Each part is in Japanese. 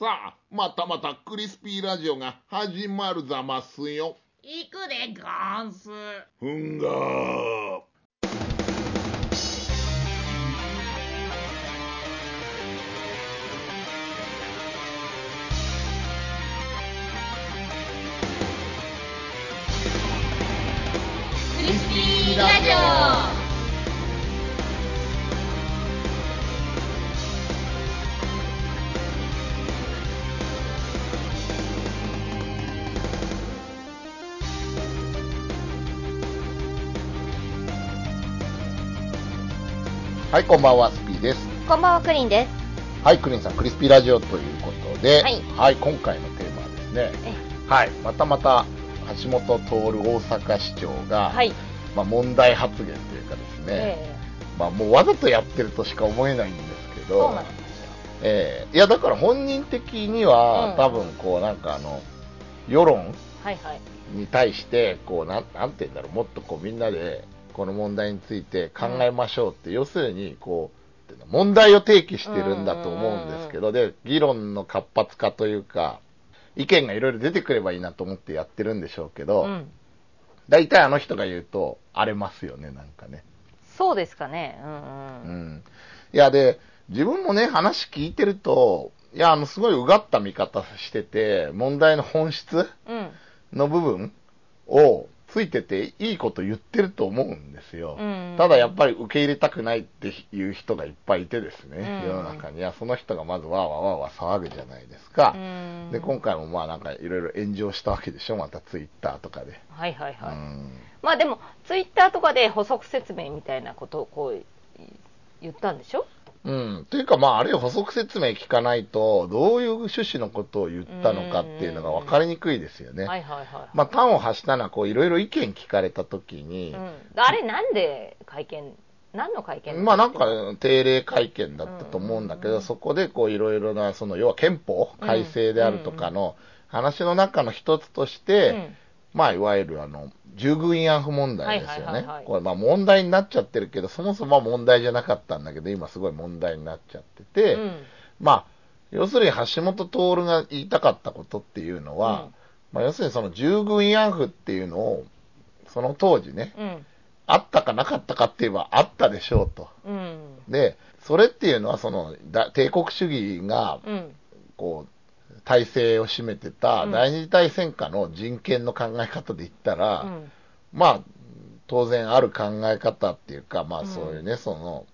さあ、またまたクリスピーラジオが始まるざますよ。行くでゴンス。ふんがー。クリスピーラジオ。はい、こんばんは、スピーです。こんばんは、クリンです。はい、クリンさん、クリスピーラジオということで、はい今回のテーマはですね、えはい、またまた橋本徹大阪市長が、はい。まあ、問題発言というかですね、えまあ、もうわざとやってるとしか思えないんですけえど、そ。ええいやだから本人的には、うん多分こうなんかあの世論はいはい。に対してこうなんなんて言うんだろうもっとこうみんなでこの問題について考えましょうって、要するにこう問題を提起してるんだと思うんですけど、で議論の活発化というか意見がいろいろ出てくればいいなと思ってやってるんでしょうけど、うん。大体あの人が言うと荒れますよねなんかね。そうですかね。うんううん。ん。いや、で、自分もね、話聞いてると、いや、あの、すごいうがった見方してて、問題の本質うん。の部分をついてていいこと言ってると思うんですよ。うんただやっぱり受け入れたくないっていう人がいっぱいいてですね、うん世の中には、その人がまずわーわーわーわー騒ぐじゃないですか。うんで、今回もまあなんかいろいろ炎上したわけでしょ、またツイッターとかで。はいはいはい。うんまあでも、ツイッターとかで補足説明みたいなことをこう言ったんでしょ？うん。というか、まあ、あるいは補足説明聞かないと、どういう趣旨のことを言ったのかっていうのが分かりにくいですよね。はいはいはい。まあ、端を発したのは、こう、いろいろ意見聞かれたときに、うん。あれなんで会見、何の会見まあ、なんか、定例会見だったと思うんだけど、うんそこで、こう、いろいろな、その、要は憲法改正であるとかの話の中の一つとして、うんまあ、いわゆる、あの、従軍慰安婦問題ですよね。これ、まあ、問題になっちゃってるけど、そもそもは問題じゃなかったんだけど、今すごい問題になっちゃってて、うんまあ、要するに橋本徹が言いたかったことっていうのは、うんまあ、要するにその従軍慰安婦っていうのを、その当時ね、うん。あったかなかったかって言えばあったでしょうと。うん。で、それっていうのはそのだ帝国主義がうん。こう体制を占めてたうん。第二次大戦下の人権の考え方で言ったら、うん。まあ当然ある考え方っていうか、まあうん。そういうね、その、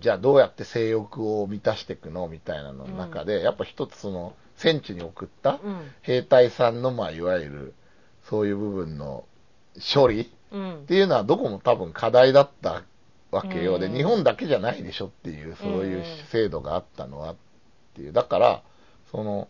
じゃあどうやって性欲を満たしていくのみたいなのの中で、やっぱ一つその戦地に送ったうん。兵隊さんの、まあいわゆるそういう部分の処理うん。っていうのはどこも多分課題だったわけよ。うで、うん日本だけじゃないでしょっていう、そういう制度があったのはっていう。だから、その、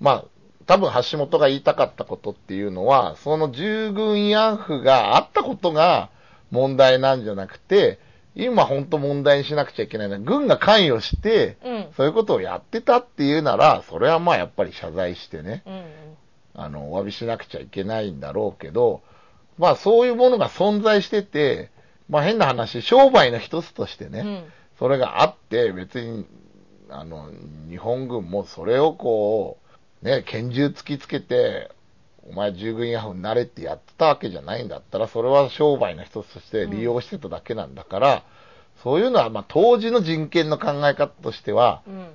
まあ、多分橋本が言いたかったことっていうのは、その従軍慰安婦があったことが問題なんじゃなくて、今本当問題にしなくちゃいけないのは、軍が関与して、うん。そういうことをやってたっていうなら、それはまあやっぱり謝罪してね、うん。あの、お詫びしなくちゃいけないんだろうけど、まあそういうものが存在してて、まあ変な話、商売の一つとしてね、うん。それがあって、別に、あの、日本軍もそれをこう、ね、拳銃突きつけて、お前従軍慰安婦になれってやってたわけじゃないんだったら、それは商売の一つとして利用してただけなんだから、そういうのは、まあ当時の人権の考え方としては、うん。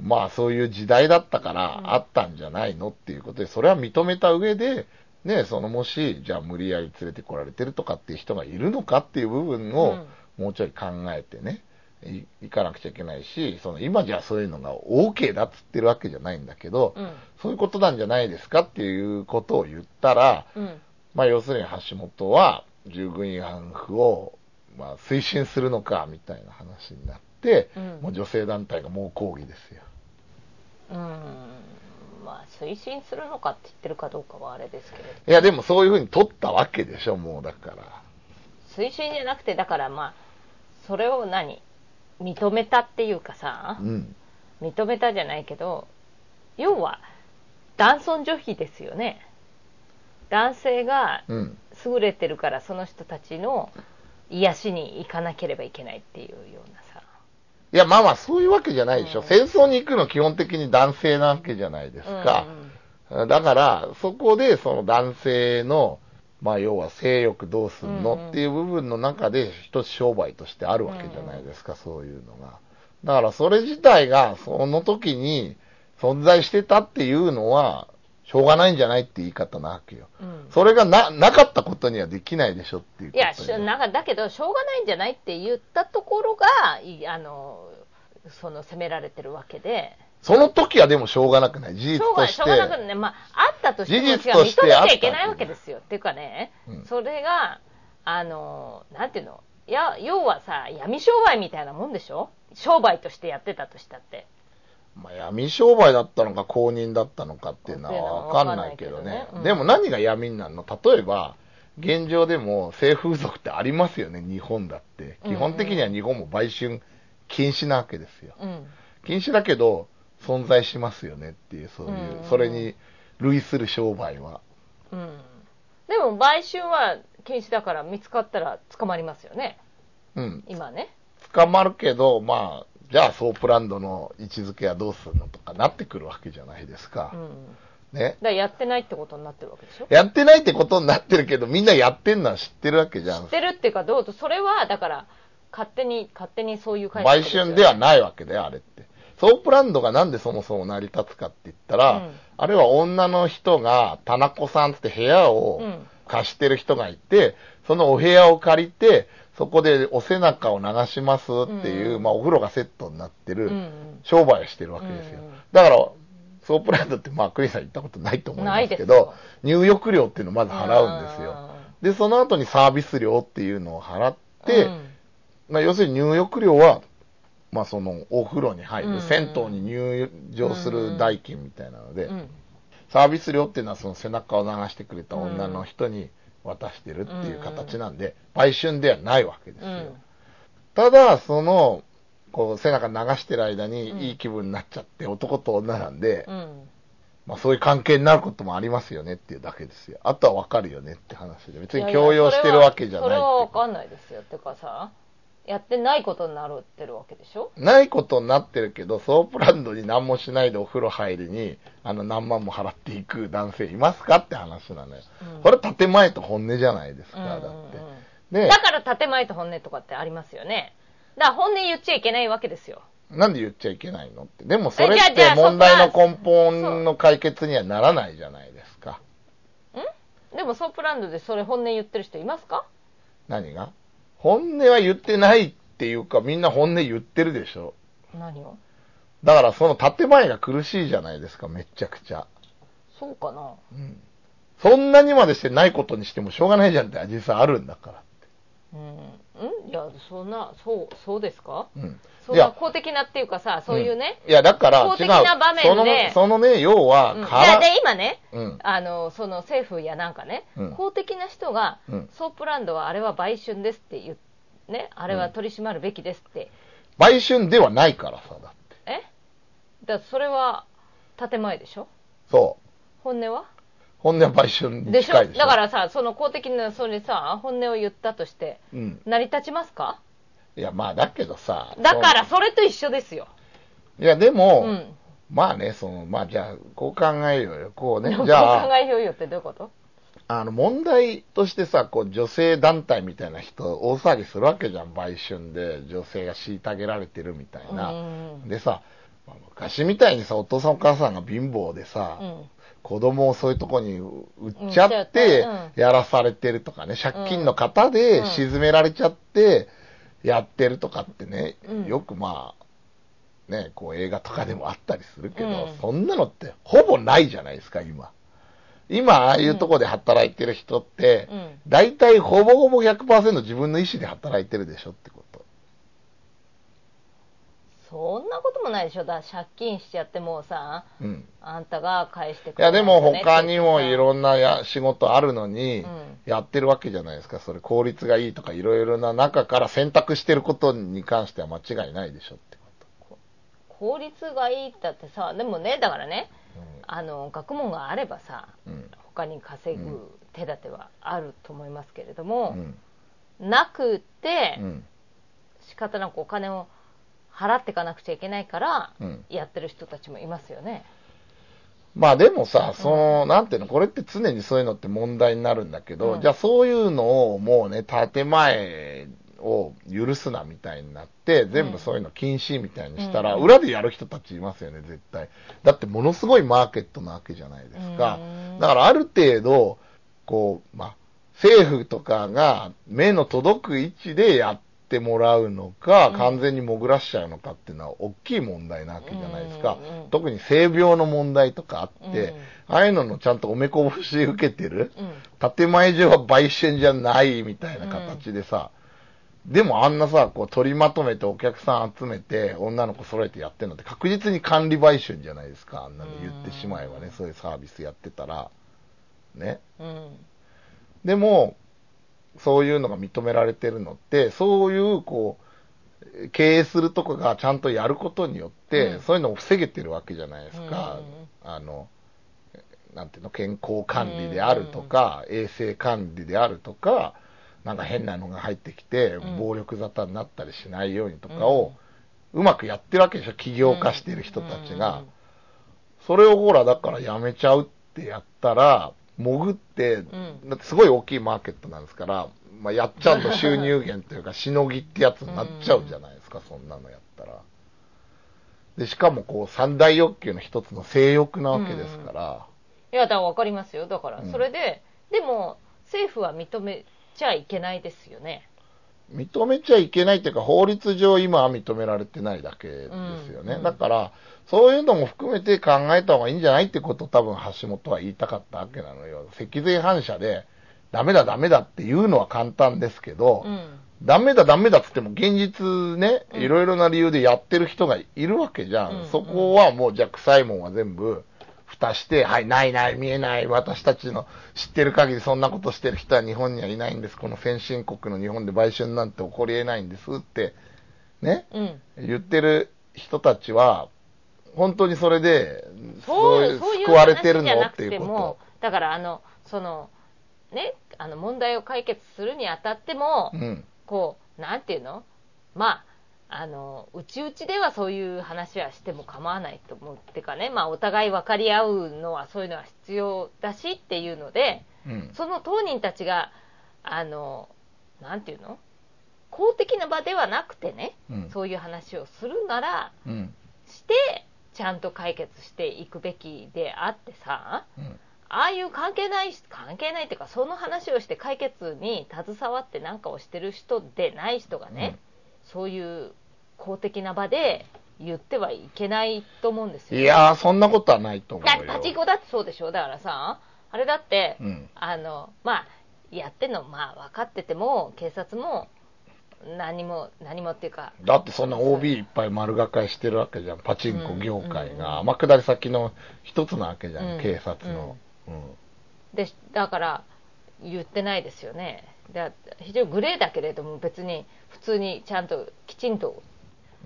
まあそういう時代だったからうん。あったんじゃないのっていうことで、それは認めた上で、ね、そのもし、じゃあ無理やり連れてこられてるとかっていう人がいるのかっていう部分をもうちょい考えてね、いいかなくちゃいけないし、その今じゃそういうのが OK だっつってるわけじゃないんだけど、うん。そういうことなんじゃないですかっていうことを言ったら、うん。まあ要するに橋本は従軍慰安婦をまあ推進するのかみたいな話になって、うんもう女性団体が猛抗議ですよ。うん。まあ、推進するのかって言ってるかどうかはあれですけれど。いや、でもそういうふうに取ったわけでしょ、もうだから。推進じゃなくて、だからまあ、それを何？認めたっていうかさう、ん。認めたじゃないけど、要は、男尊女卑ですよね。男性がうん。優れてるからその人たちの癒しに行かなければいけないっていうようなさいや、まあまあ、そういうわけじゃないでしょ。うん戦争に行くの基本的に男性なわけじゃないですか。だから、そこでその男性の、まあ要は性欲どうすんの、っていう部分の中で一つ商売としてあるわけじゃないですか、そういうのが。だからそれ自体がその時に存在してたっていうのは、しょうがないんじゃないって言い方なわけよ。うん。うんそれがな、なかったことにはできないでしょっていういやなんかだけどしょうがないんじゃないって言ったところがいあのその責められてるわけでその時はでもしょうがなくない？事実しょうがとして。しょうがなくね、まあ、あったとしても事としてあった認めちゃいけないわけですよ。っていうかね、うんそれが、あの、なんていうの、いや、要はさ、闇商売みたいなもんでしょ？商売としてやってたとしたって。まあ、闇商売だったのか公認だったのかっていうのはわかんないけどねでも何が闇になるの？例えば、現状でも性風俗ってありますよね、日本だって。基本的には日本も売春禁止なわけですよ。うん。禁止だけど、存在しますよねっていう、そういう、うんそれに類する商売は。うん。でも、売春は禁止だから見つかったら捕まりますよね。うん。今ね。捕まるけど、まあ、じゃあソープランドの位置づけはどうするのとかなってくるわけじゃないですかう。ん。だね。からやってないってことになってるわけでしょやってないってことになってるけど、みんなやってんのは知ってるわけじゃん知っ。てるっていうか、どうぞ、それは、だから、勝手に、勝手にそういう解釈ですよ、売春ではないわけだよ、あれって。ソープランドがなんでそもそも成り立つかって言ったら、うん。あれは女の人が、田中さんって部屋をうん。貸してる人がいて、そのお部屋を借りて、そこでお背中を流しますっていう、うん。まあお風呂がセットになってるうん。うん商売をしてるわけですよ。うん。うんだから、ソープランドって、まあ、クリスさん行ったことないと思いますけど入浴料っていうのをまず払うんですよ。で、その後にサービス料っていうのを払って、うん。まあ、要するに入浴料は、まあ、そのお風呂に入る、銭湯に入場する代金みたいなので、うん。サービス料っていうのはその背中を流してくれた女の人に渡してるっていう形なんで、売春ではないわけですよ。うん。ただ、その、こう背中流してる間にうん。いい気分になっちゃって、男と女なんで、うん。まあそういう関係になることもありますよねっていうだけですよ。あとはわかるよねって話で、別に強要してるわけじゃないそれはわかんないですよ。ってかさやってないことになってるわけでしょ？ないことになってるけど、ソープランドに何もしないでお風呂入りに、あの何万も払っていく男性いますかって話なのよ。うん。これ建前と本音じゃないですか、だって。だ、から建前と本音とかってありますよね。だから本音言っちゃいけないわけですよ。なんで言っちゃいけないのって。でもそれって問題の根本の解決にはならないじゃないですか。ん？でもソープランドでそれ本音言ってる人いますか？何が？本音は言ってないっていうか、みんな本音言ってるでしょ。何を？だからその建前が苦しいじゃないですか、めっちゃくちゃ。そうかなうん。そんなにまでしてないことにしてもしょうがないじゃんって実際あるんだから。うん、んいやそんなそうそうですか？うん。そんな公的なっていうかさそういうね、いや、だから、公。的な場面で。その、ね、要は、うん、いやで今ねうん。あのその政府やなんかね、うん。公的な人が、うん。ソープランドはあれは売春ですって言うねあれは取り締まるべきですって、売春ではないからさ、だって。え？だそれは建前でしょ？そう。本音は？本音は売春にでしょ近いでしょ。だからさその公的なそれさ本音を言ったとしてうん。成り立ちますか？いや、まあ、だけどさ。だからそれと一緒ですよ、いや、でも、うんまあね、その、まあじゃあ、こう考えようよ。こうね。考じゃあ、えようよってどういうこと？あの、問題としてさ、こう、女性団体みたいな人、大騒ぎするわけじゃん。売春で、女性が虐げられてるみたいな。うんでさ、まあ昔みたいにさ、お父さんお母さんが貧乏でさ、うん子供をそういうとこに売っちゃってやらされてるとかね、借金の方でうん。沈められちゃって、やってるとかってね、うん。よくまあ、ね、こう映画とかでもあったりするけど、うん。そんなのってほぼないじゃないですか、今。今、ああいうとこで働いてる人って、うん。大体ほぼほぼ100%自分の意思で働いてるでしょってこと。そんなこともないでしょだ借金しちゃってもうさうん。あんたが返してくいや、でも他にもいろんんなや仕事あるのにうん、やってるわけじゃないですか。それ効率がいいとかいろいろな中から選択してることに関しては間違いないでしょってこ効率がいいったってさでもねだからねと。あの学問があればさうん。うん他に稼ぐ手立てはあると思いますけれどもう、ん。なくてうん。仕方なくお金を払っていかなくちゃいけないからうんやってる人たちもいますよね。まあでもさ、その、なんていうの、これって常にそういうのって問題になるんだけど、うんじゃあそういうのをもうね、建前を許すなみたいになって、全部そういうの禁止みたいにしたら、うん裏でやる人たちいますよね、絶対。だってものすごいマーケットなわけじゃないですかうん。だからある程度、こう、まあ、政府とかが目の届く位置でやってもらうのか、うん完全に潜らしちゃうのかっていうのは大きい問題なわけじゃないですか。うんうん特に性病の問題とかあって、うんああいうののちゃんとおめこぼし受けてる、うん建前上は売春じゃないみたいな形でさ、でもあんなさ、こう取りまとめてお客さん集めて女の子揃えてやってるのって確実に管理売春じゃないですか。あんなの言ってしまえばね、そういうサービスやってたら。ね。うんでも、そういうのが認められてるのって、そういう、こう、経営するとこがちゃんとやることによって、うん。そういうのを防げてるわけじゃないですか。うんあの、なんていうの、健康管理であるとか、衛生管理であるとか、なんか変なのが入ってきて、うん。暴力沙汰になったりしないようにとかを、うまくやってるわけでしょ、起業家してる人たちが。それをほら、だからやめちゃうってやったら、潜って、ん。だってすごい大きいマーケットなんですから、まあ、やっちゃうと収入源というか、しのぎってやつになっちゃうじゃないですか、そんなのやったら。で、しかもこう、三大欲求の一つの性欲なわけですから、いやだから分かりますよ。だからうん。それで、でも政府は認めちゃいけないですよね。認めちゃいけないっていうか、法律上今は認められてないだけですよね。うん。だから、そういうのも含めて考えた方がいいんじゃないってことを多分橋本は言いたかったわけなのよ。脊髄反射で、ダメだダメだって言うのは簡単ですけど、うんダメだダメだっつっても現実ね、うんいろいろな理由でやってる人がいるわけじゃん。うんそこはもうじゃあ臭いもんは全部蓋して、はい、ないない、見えない、私たちの知ってる限りそんなことしてる人は日本にはいないんです。この先進国の日本で売春なんて起こり得ないんですって、ね、うん言ってる人たちは、本当にそれで、そうそういう救われてるの？っていうこてもだからあのそのねあの問題を解決するにあたっても、と。うん。こうなんていうの？まああのうちうちではそういう話はしても構わないと思うってかね、まあ、お互い分かり合うのはそういうのは必要だしっていうのでうん。その当人たちがあのなんていうの？公的な場ではなくてねうん。そういう話をするならうん。してちゃんと解決していくべきであってさうん。ああいう関係ない関係ないっていうかその話をして解決に携わって何かをしてる人でない人がね、そういう公的な場で言ってはいけないと思うんですよ。いやー、そんなことはないと思うパチンコだってそうでしょ？だからさあれだって、うん。あのまあやってんのまあ分かってても警察も何も何もっていうかだってそんな OB いっぱい丸がかりしてるわけじゃん。パチンコ業界うんが。天下り先の一つなわけじゃん、うん警察の。うん。でだから言ってないですよねで非常にグレーだけれども別に普通にちゃんときちんと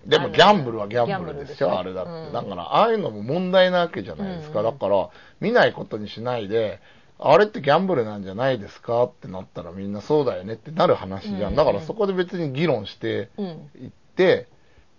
でもギャンブルはギャンブルですよ、すねあれだって。うんだから、ああいうのも問題なわけじゃないですか。うんだから、見ないことにしないで、あれってギャンブルなんじゃないですかってなったらみんなそうだよねってなる話じゃん。うんだからそこで別に議論してうんいって、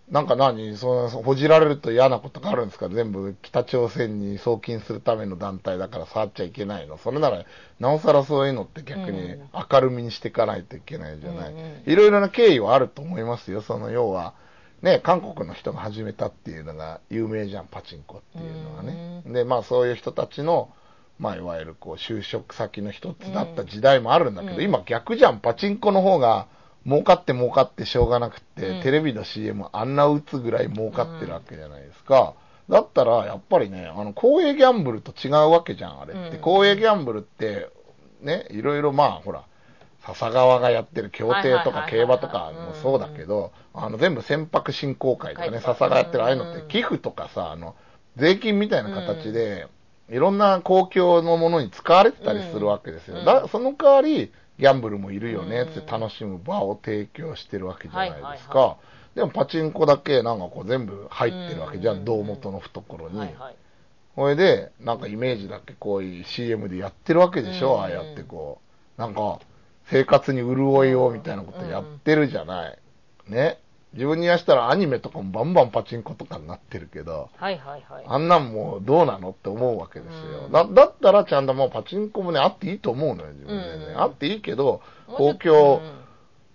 なんか何その、ほじられると嫌なことがあるんですか？全部北朝鮮に送金するための団体だから触っちゃいけないの。それなら、なおさらそういうのって逆にうん明るみにしていかないといけないじゃない。うんうんいろいろな経緯はあると思いますよ。その要は、ね、韓国の人が始めたっていうのが有名じゃん、パチンコっていうのはね。で、まあそういう人たちの、まあいわゆるこう就職先の一つだった時代もあるんだけど、うん。今逆じゃん、パチンコの方が儲かって儲かってしょうがなくって、うん。テレビの CM あんな打つぐらい儲かってるわけじゃないですか。だったら、やっぱりね、あの、公営ギャンブルと違うわけじゃん、あれって。うん。公営ギャンブルって、ね、いろいろまあ、ほら、笹川がやってる競艇とか競馬とかもそうだけど、あの、全部船舶振興会とかね、はい。笹川やってるああいうのっうん。て寄付とかさ、あの、税金みたいな形で、いろんな公共のものに使われてたりするわけですよ。うんだその代わり、ギャンブルもいるよねってうん楽しむ場を提供してるわけじゃないですか。はでもパチンコだけなんかこう全部入ってるわけじゃうんん、胴元の懐に。それで、なんかイメージだけこういう CM でやってるわけでしょ、うんああやってこう。なんか、生活に潤いをみたいなことやってるじゃない。ね。自分に言わしたらアニメとかもバンバンパチンコとかになってるけど、はいはいはい。あんなんもうどうなのって思うわけですよ。うん。だだったらちゃんともうパチンコもね、あっていいと思うのよ、自分でね。うん。あっていいけど、公共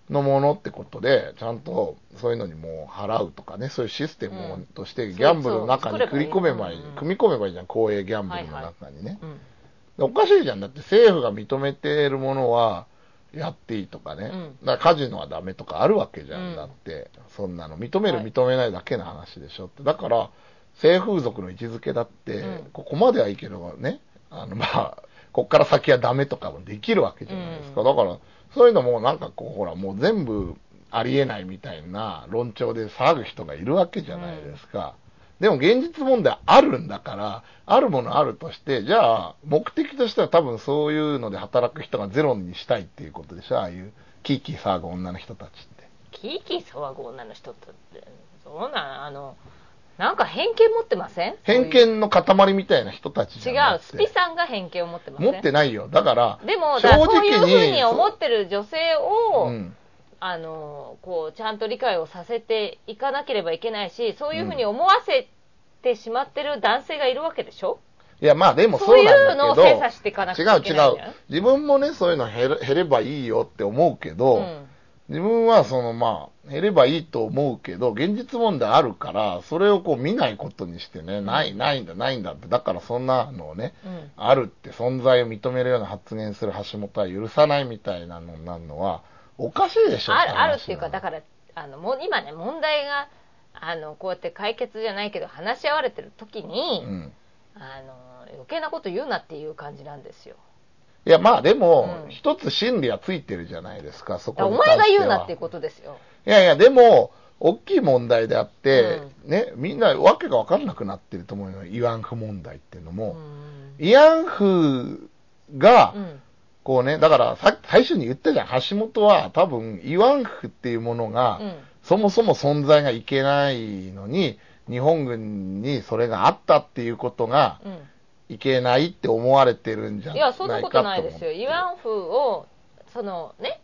のものってことで、ちゃんとそういうのにもう払うとかね、そういうシステムとしてギャンブルの中に組み込めばいい組み込めばいいじゃん、公営ギャンブルの中にね。おかしいじゃん。だって政府が認めているものはやっていいとかね。うんだからカジノはダメとかあるわけじゃん。うんだって、そんなの。認める、はい認めないだけの話でしょって。だから、性風俗の位置づけだって、うんここまではいいけどね、あの、まあ、こっから先はダメとかもできるわけじゃないですか。うんだから、そういうのもなんかこう、ほら、もう全部ありえないみたいな論調で騒ぐ人がいるわけじゃないですか。でも現実問題あるんだから、あるものあるとして、じゃあ、目的としては多分そういうので働く人がゼロにしたいっていうことでしょああいう、キーキー騒ぐ女の人たちって。キーキー騒ぐ女の人ってそうなん？あのなんか偏見持ってません？偏見の塊みたいな人たちじ違。うスピさんが偏見を持ってません？持ってないよ。だから、でもそういうふうにそ思ってる女性を、うん。あのこうちゃんと理解をさせていかなければいけないしそういうふうに思わせてしまってる男性がいるわけでしょ、いや、まあでもそそううなんいうのをだけど、精査していかなくち違うゃいけない違う。自分もね、そういうの減れ減ればいいよって思うけど、うん。自分はそのまあ、減ればいいと思うけど、現実問題あるから、それをこう見ないことにしてね、ない、ないんだ、ないんだって、だからそんなのをね、うん。あるって存在を認めるような発言する橋本は許さないみたいなのになるのは、おかしいでしょあるあるっていうかだら。からあのもう今ね問題があのこうやって解決じゃないけど話し合われてる時に、うん。あの余計なこと言うなっていう感じなんですよいや、まあでも、うん一つ真理はついてるじゃないですか、そこに関しては。前が言うなっていうことですよいやいや、でも、大きい問題であって、うね、みんなわけが分かんなくなってると思うよ、慰安婦問題っていうのうも。ん慰安婦がう、んこうね、だからさ最初に言ったじゃん、橋本は多分慰安婦っていうものが、うん。そもそも存在がいけないのに、日本軍にそれがあったっていうことがうん。いけないって思われてるんじゃないいかやそんなことないですよ。思って慰安婦をそのね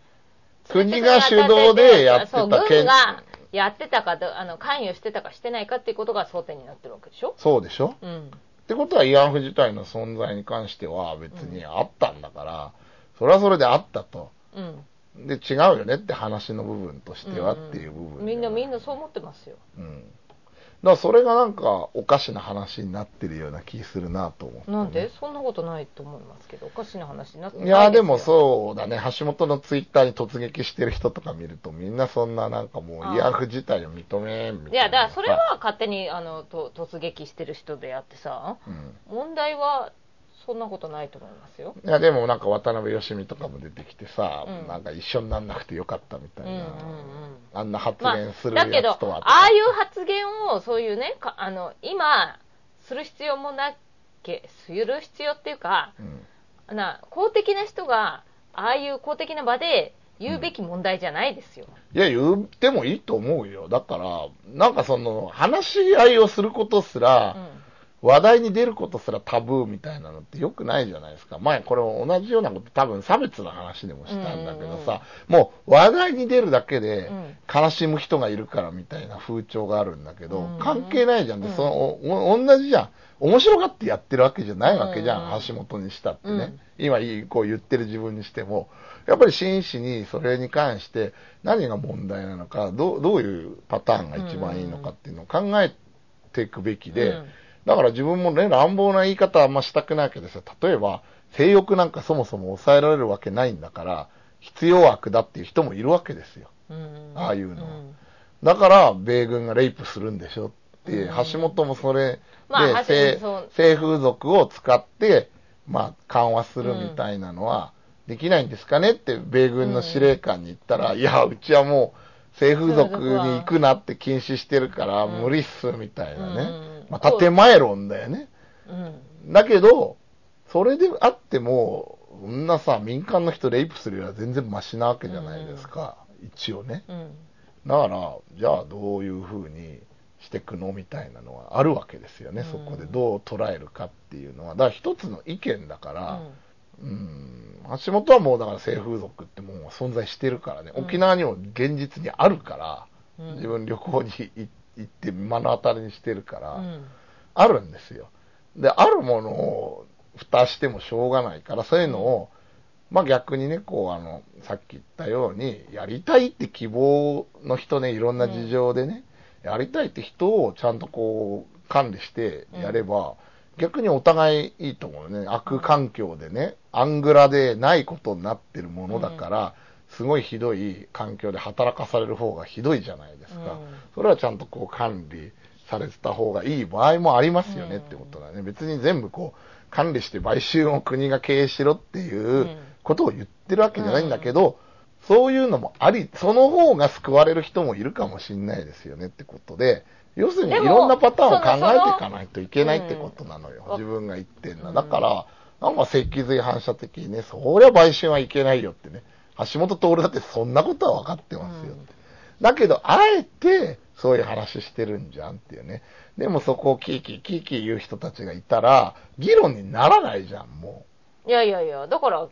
国が主導でやってた軍がやってたかどあの関与してたかしてないかっていうことが争点になってるわけでしょ？そうでしょ？うん。ってことは慰安婦自体の存在に関しては別にあったんだから、それはそれであったと。うんで、違うよねって話の部分としてはっていう部分、みんなみんな。なそう思ってますようん。だからそれがなんかおかしな話になってるような気するなと思って、なんで？そんなことないと思いますけどおかしな話になってないいや、でもうそうだね。橋本のツイッターに突撃してる人とか見ると、みんなそんななんかもう慰安婦自体を認めんみたいな。いやだからそれは勝手にあのと突撃してる人であってさうん。問題はそんなことないと思いますよいや、でもなんか渡辺義美とかも出てきてさ、うんなんか一緒になんなくてよかったみたいな。うんうんうんあんな発まあ言するだけどやつとは。ああいう発言をそういうねかあの今する必要もなけする必要っていうかうんな公的な人がああいう公的な場で言うべき問題じゃないですよ、いや、言ってもいいと思うよ。だから、なんかその、話し合いをすることすら、話題に出ることすらタブーみたいなのって良くないじゃないですか。前これ同じようなこと多分差別の話でもしたんだけどさ、もう話題に出るだけでうん悲しむ人がいるからみたいな風潮があるんだけど、うん関係ないじゃん。で、うんその同じじゃん。面白がってやってるわけじゃないわけじゃん。うん橋本にしたってね。うん今こう言ってる自分にしても、やっぱり真摯にそれに関して何が問題なのか、どうどういうパターンが一番いいのかっていうのを考えていくべきで、うんだから自分もね、乱暴な言い方はあんましたくないけどさ、例えば、性欲なんかそもそも抑えられるわけないんだから、必要悪だっていう人もいるわけですよ。うん。ああいうのは。ん。だから、米軍がレイプするんでしょって、うん。橋本もそれで、まあ性性風俗を使って、まあ、緩和するみたいなのは、できないんですかねって、米軍の司令官に言ったら、いや、うちはもう、性風俗に行くなって禁止してるから、うん無理っす、みたいなね。うんまあ、建前論だよね。うんだけど、それであっても、そんなさ、民間の人レイプするよりは全然マシなわけじゃないですか。一応ね。うんだから、じゃあどういうふうにしていくのみたいなのはあるわけですよね。うんそこでどう捉えるかっていうのは。だから一つの意見だから、うん。うん、橋本はもうだから性風俗ってもう存在してるからね。うん。沖縄にも現実にあるから、うん。自分旅行に行行って目の当たりにしてるから、うん。あるんですよ。で、あるものを蓋してもしょうがないから、そういうのを、まあ逆にね、こう、あの、さっき言ったように、やりたいって希望の人ね、いろんな事情でね、やりたいって人をちゃんとこう、管理してやれば、逆にお互いいいと思うね。悪環境でね、アングラでないことになってるものだから、すごいひどい環境で働かされる方がひどいじゃないですか。うんそれはちゃんとこう管理されてた方がいい場合もありますよねってことだね。別に全部こう管理して買収を国が経営しろっていうことを言ってるわけじゃないんだけど、そういうのもあり、その方が救われる人もいるかもしれないですよねってことで、要するにいろんなパターンを考えていかないといけないってことなのよ。うん自分が言ってんの。うんだから、なんか脊髄反射的にね、そりゃ買収はいけないよってね。橋本徹だってそんなことは分かってますよって。だけど、あえて、そういう話してるんじゃんっていうね。でもそこをキーキーキーキー言う人たちがいたら、議論にならないじゃん、もいやいやいやだから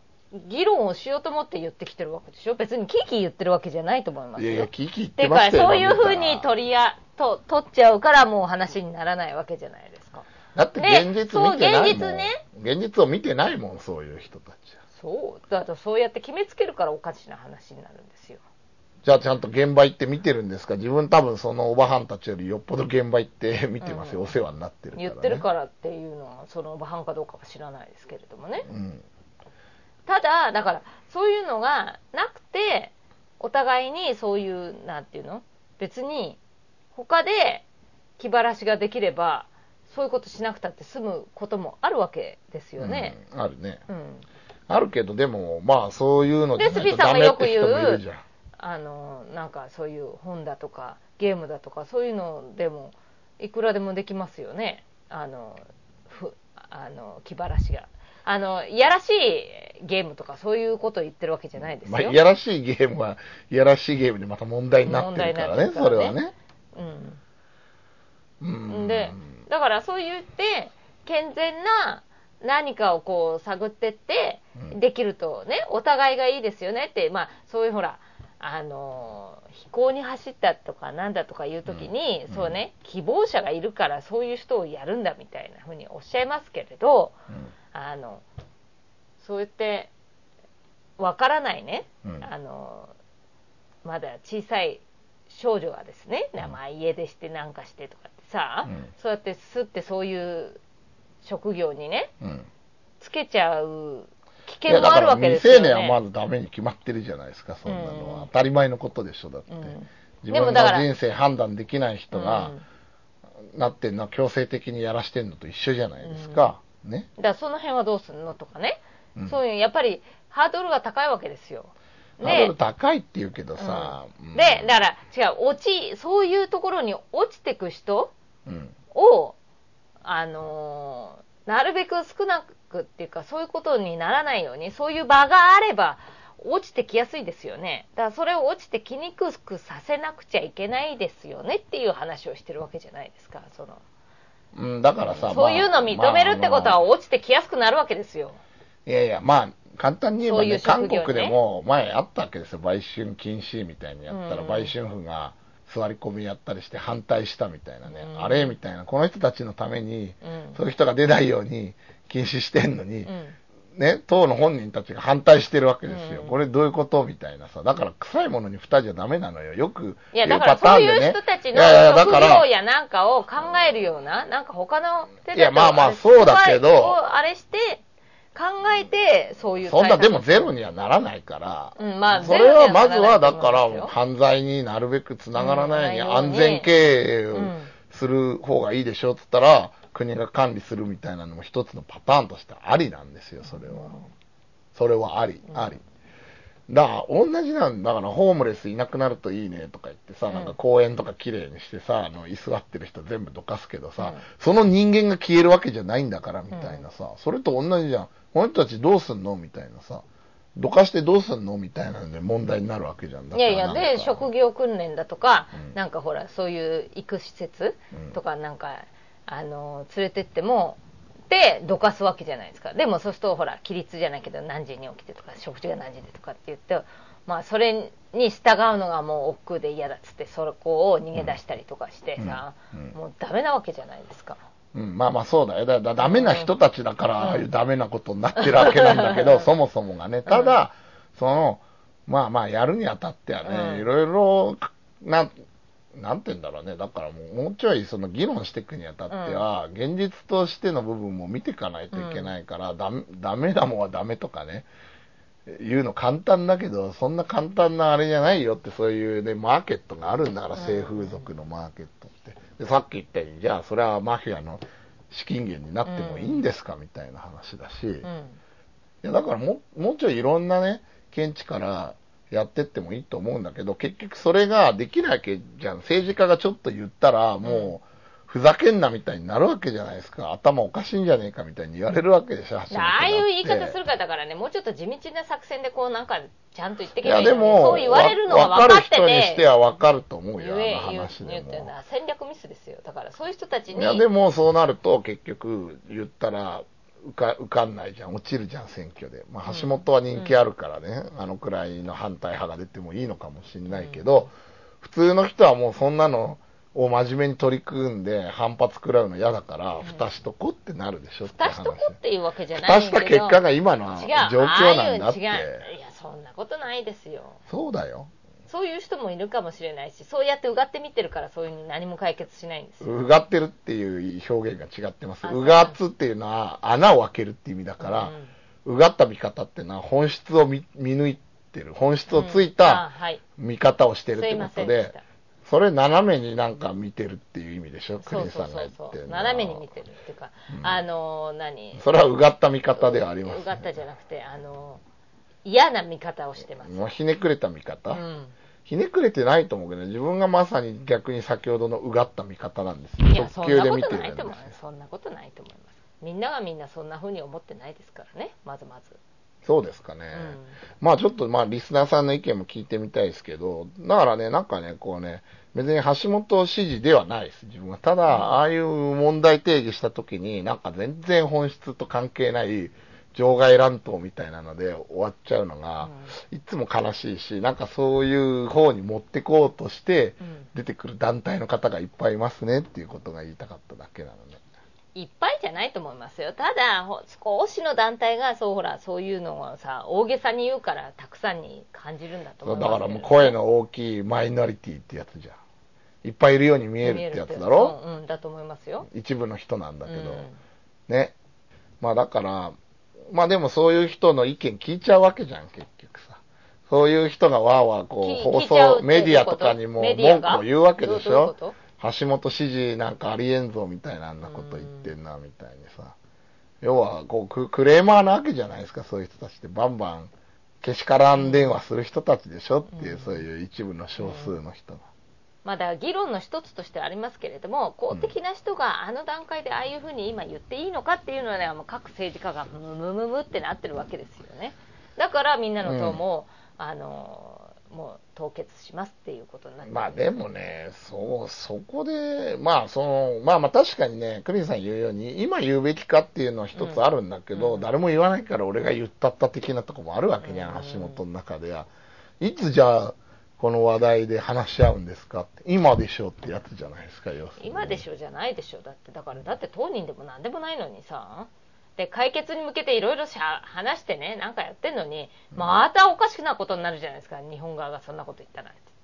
議論をしようと思って言ってきてるわけでしょ別にキーキー言ってるわけじゃないと思いまう。すよいやいや、キーキー言ってましたよ。そういうふうに取りやと取っちゃうからもう話にならないわけじゃないですかだって現実見てないもん。そう現実ね現実を見てないもん、そういう人たちは。そうだとそうやって決めつけるからおかしな話になるんですよじゃあちゃんと現場行って見てるんですか？自分多分そのおばはんたちよりよっぽど現場行って見てますよ。うんお世話になってるから、ね。言ってるからっていうのはその場犯かどうかは知らないですけれどもねうん。ただだからそういうのがなくてお互いにそういうなんていうの？別に他で気晴らしができればそういうことしなくたって済むこともあるわけですよね。うんあるね。うんあるけど、でも、まあそういうのでスピーさんがダメってよく言う人もいるじゃん。あのなんかそういう本だとかゲームだとかそういうのでもいくらでもできますよねあのふあの気晴らしがあのいやらしいゲームとかそういうことを言ってるわけじゃないですよ、まあ、いやらしいゲームは、いやらしいゲームでまた問題になってるからね、問題になってるからねそれはね。ううん。ん、でだからそう言って健全な何かをこう探ってってうん。できるとねお互いがいいですよねってまあそういうほらあの飛行に走ったとかなんだとかいう時に、うん。そうね希望者がいるからそういう人をやるんだみたいなふうにおっしゃいますけれどあのそう言ってわからないね、うん。あのまだ小さい少女がですね、うんまあ家出してなんかしてとかってさ、うんそうやってすってそういう職業にねうんつけちゃう危険もあるわけですよね。未成年はまずダメに決まってるじゃないですか、そんなのは。うん当たり前のことでしょ、だって。うん自分でもだからの人生判断できない人がうんなってんのは強制的にやらしてんのと一緒じゃないですか。ね。だからその辺はどうするのとかね、うんそういうやっぱりハードルが高いわけですよ。ハードル高いって言うけどさ。うんでだから違う落ちそういうところに落ちてく人うん。をあのーなるべく少なくっていうかそういうことにならないようにそういう場があれば落ちてきやすいですよねだからそれを落ちてきにくくさせなくちゃいけないですよねっていう話をしてるわけじゃないですかそのうん、だからさ、そういうのを認めるってことはまあ落ちてきやすくなるわけですよ、いやいや、まあ、簡単に言えばね、ね韓国でも前あったわけですよ。売春禁止みたいにやったら、うん売春婦が座り込みやったりして反対したみたいなね。うんあれみたいな。この人たちのために、うんそういう人が出ないように禁止してんのに、うんね、党の本人たちが反対してるわけですよ。うんこれどういうことみたいなさ。だから臭いものに蓋じゃダメなのよ。よくいや言だからそういう人たちの職業やなんかを考えるようななんか他の手いやまあまあそうだけどをあれして考えてそういうそんなでもゼロににはならないから、うんまあそれはまずはだから犯罪になるべくつながらないようにうん安全経営をうんする方がいいでしょって言ったら、国が管理するみたいなのも一つのパターンとしてありなんですよ、それは。それはあり、うんあり。だから、同じなんだから、ホームレスいなくなるといいねとか言ってさ、うんなんか公園とか綺麗にしてさ、あの、居座ってる人全部どかすけどさ、うんその人間が消えるわけじゃないんだから、みたいなさ、それと同じじゃん。この人たちどうすんのみたいなさ、どかしてどうすんのみたいなので問題になるわけじゃん。だいやいやで職業。業訓練だとか、うんなんかほらそういう育施設うんとかなんか、あの連れてってもでどかすわけじゃないですか。でもそうするとほら規律じゃないけど何時に起きてとか食事が何時でとかって言ってまあそれに従うのがもう億劫で嫌だっつってそこを逃げ出したりとかしてさ、うん。うん。もうダメなわけじゃないですか。うん、まあまあそうだよ。だだダメな人たちだから、ああいうダメなことになってるわけなんだけど、そもそもがね。ただ、その、まあまあやるにあたってはね、うん。いろいろ、なん、なんて言うんだろうね。だからもう、もうちょいその議論していくにあたっては、現実としての部分も見ていかないといけないから、ダメ、ダメだもんはダメとかね。言うの簡単だけど、そんな簡単なあれじゃないよって、そういうね、マーケットがあるんだから、性風俗のマーケットって。で、さっき言ったように、じゃあ、それはマフィアの資金源になってもいいんですか、みたいな話だし、いうん。や、だからもう、もうちょいいろんなね、見地からやってってもいいと思うんだけど、結局それができないわけじゃん。政治家がちょっと言ったら、もう、ふざけんなみたいになるわけじゃないですか。頭おかしいんじゃねえかみたいに言われるわけでしょ、ああいう言い方するからだからね、もうちょっと地道な作戦でこうなんかちゃんと言ってけばいいのにでも、そう言われるのはわ分かってかる人にしてて、はわかると思うよ、あの話でも。戦略ミスですよ。だからそういう人たちに、いや、でもそうなると結局言ったら受か受かんないじゃん。落ちるじゃん、選挙で。まあ、橋本は人気あるからね、あのくらいの反対派が出てもいいのかもしれないけど、普通の人はもうそんなのを真面目に取り組んで反発食らうの嫌だから、蓋しとこってなるでしょって話。蓋しとこっていうわけじゃない蓋しんだけど。た結果が今の状況なんだって。いや、そんなことないですよ。そうだよ。そういう人もいるかもしれないし、そうやってうがって見てるからそういうに何も解決しないんです。よ。うがってるっていう表現が違ってます。あう。がつっていうのは穴を開けるって意味だから、うがった見方っていうのは本質を見見抜いてる、本質をついたはい。見方をしてるってことでそれ斜めになんか見てるっていう意味でしょ、クリンさがうんそう。そ言ってる斜めに見てるっていうか、うん。あの何？それはうがった見方ではあります、うがったじゃなくてあの嫌な見方をしてます、もうひねくれた見方、うん、ひねくれてないと思うけど、自分がまさに逆に先ほどのうがった見方なんですよ。いやそ特んなこと急で見てるな。いと思うんですよ。そんなことないと思います。みんながみんなそんな風に思ってないですからね。まずまず、そうですかね。まあちょっとまあリスナーさんの意見も聞いてみたいですけど、だからね、なんかね、こうね、別に橋本支持ではないです、自分は。ただ、ああいう問題定義したときに、なんか全然本質と関係ない場外乱闘みたいなので終わっちゃうのが、いつも悲しいし、なんかそういう方に持ってこうとしてうん。出てくる団体の方がいっぱいいますねっていうことが言いたかっただけなのね。いっぱいじゃないと思いますよ。ただほ少しの団体がそうほらそういうのをさ大げさに言うからたくさんに感じるんだと思いますだからもう声の大きいマイノリティってやつじゃん。いっぱいいるように見えるってやつだろ？うん、うんだと思いますよ。一部の人なんだけど、うん。ね。まあだから、まあでもそういう人の意見聞いちゃうわけじゃん、結局さ。そういう人がわーわーこきう放送、てメディアとかにも文句を言うわけでしょ？橋本支持なんかありえんぞみたいなあんなこと言ってんなみたいにさ。要はこうククレーマーなわけじゃないですか、そういう人たちってバンバンけしからん電話する人たちでしょっていう、うんそういう一部の少数の人が。まあだ議論の一つとしてありますけれども公的な人があの段階でああいうふうに今言っていいのかっていうのはねもう各政治家がムムムムってなってるわけですよね。だからみんなの党も、あのもう凍結しますっていうことになってるまあでもね、そう、そこで、まあその、まあまあ確かにね、クリンさん言うように、今言うべきかっていうのは一つあるんだけど、うん。誰も言わないから俺が言ったった的なとこもあるわけじゃん、うん。橋本の中では。いつじゃあ、この話題で話し合うんですかって、今でしょってやつじゃないですか、要するに。今でしょじゃないでしょ。だってだからだって当人でも何でもないのにさ。で解決に向けていろいろ話してねなんかやってんのにまたおかしくなことになるじゃないですか。日本側がそんなこと言ったらって。言ったら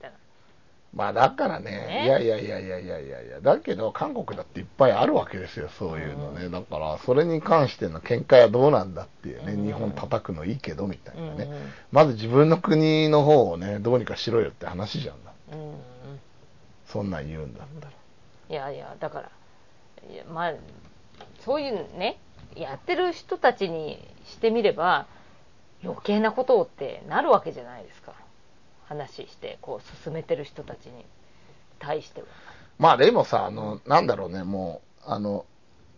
まあだからね、ねいやいやいやいやいやいやいや、だけど韓国だっていっぱいあるわけですよ、そういうのね。だから、それに関しての見解はどうなんだっていうね、うん日本叩くのいいけどみたいなね。まず自分の国の方をね、どうにかしろよって話じゃんだ。そんなん言うんだったら。いやいやだからいやまあそういうねやってる人たちにしてみれば余計なことをってなるわけじゃないですか話してこう進めてる人たちに対しては。まあでもさ、あの、なんだろうね、もう、あの、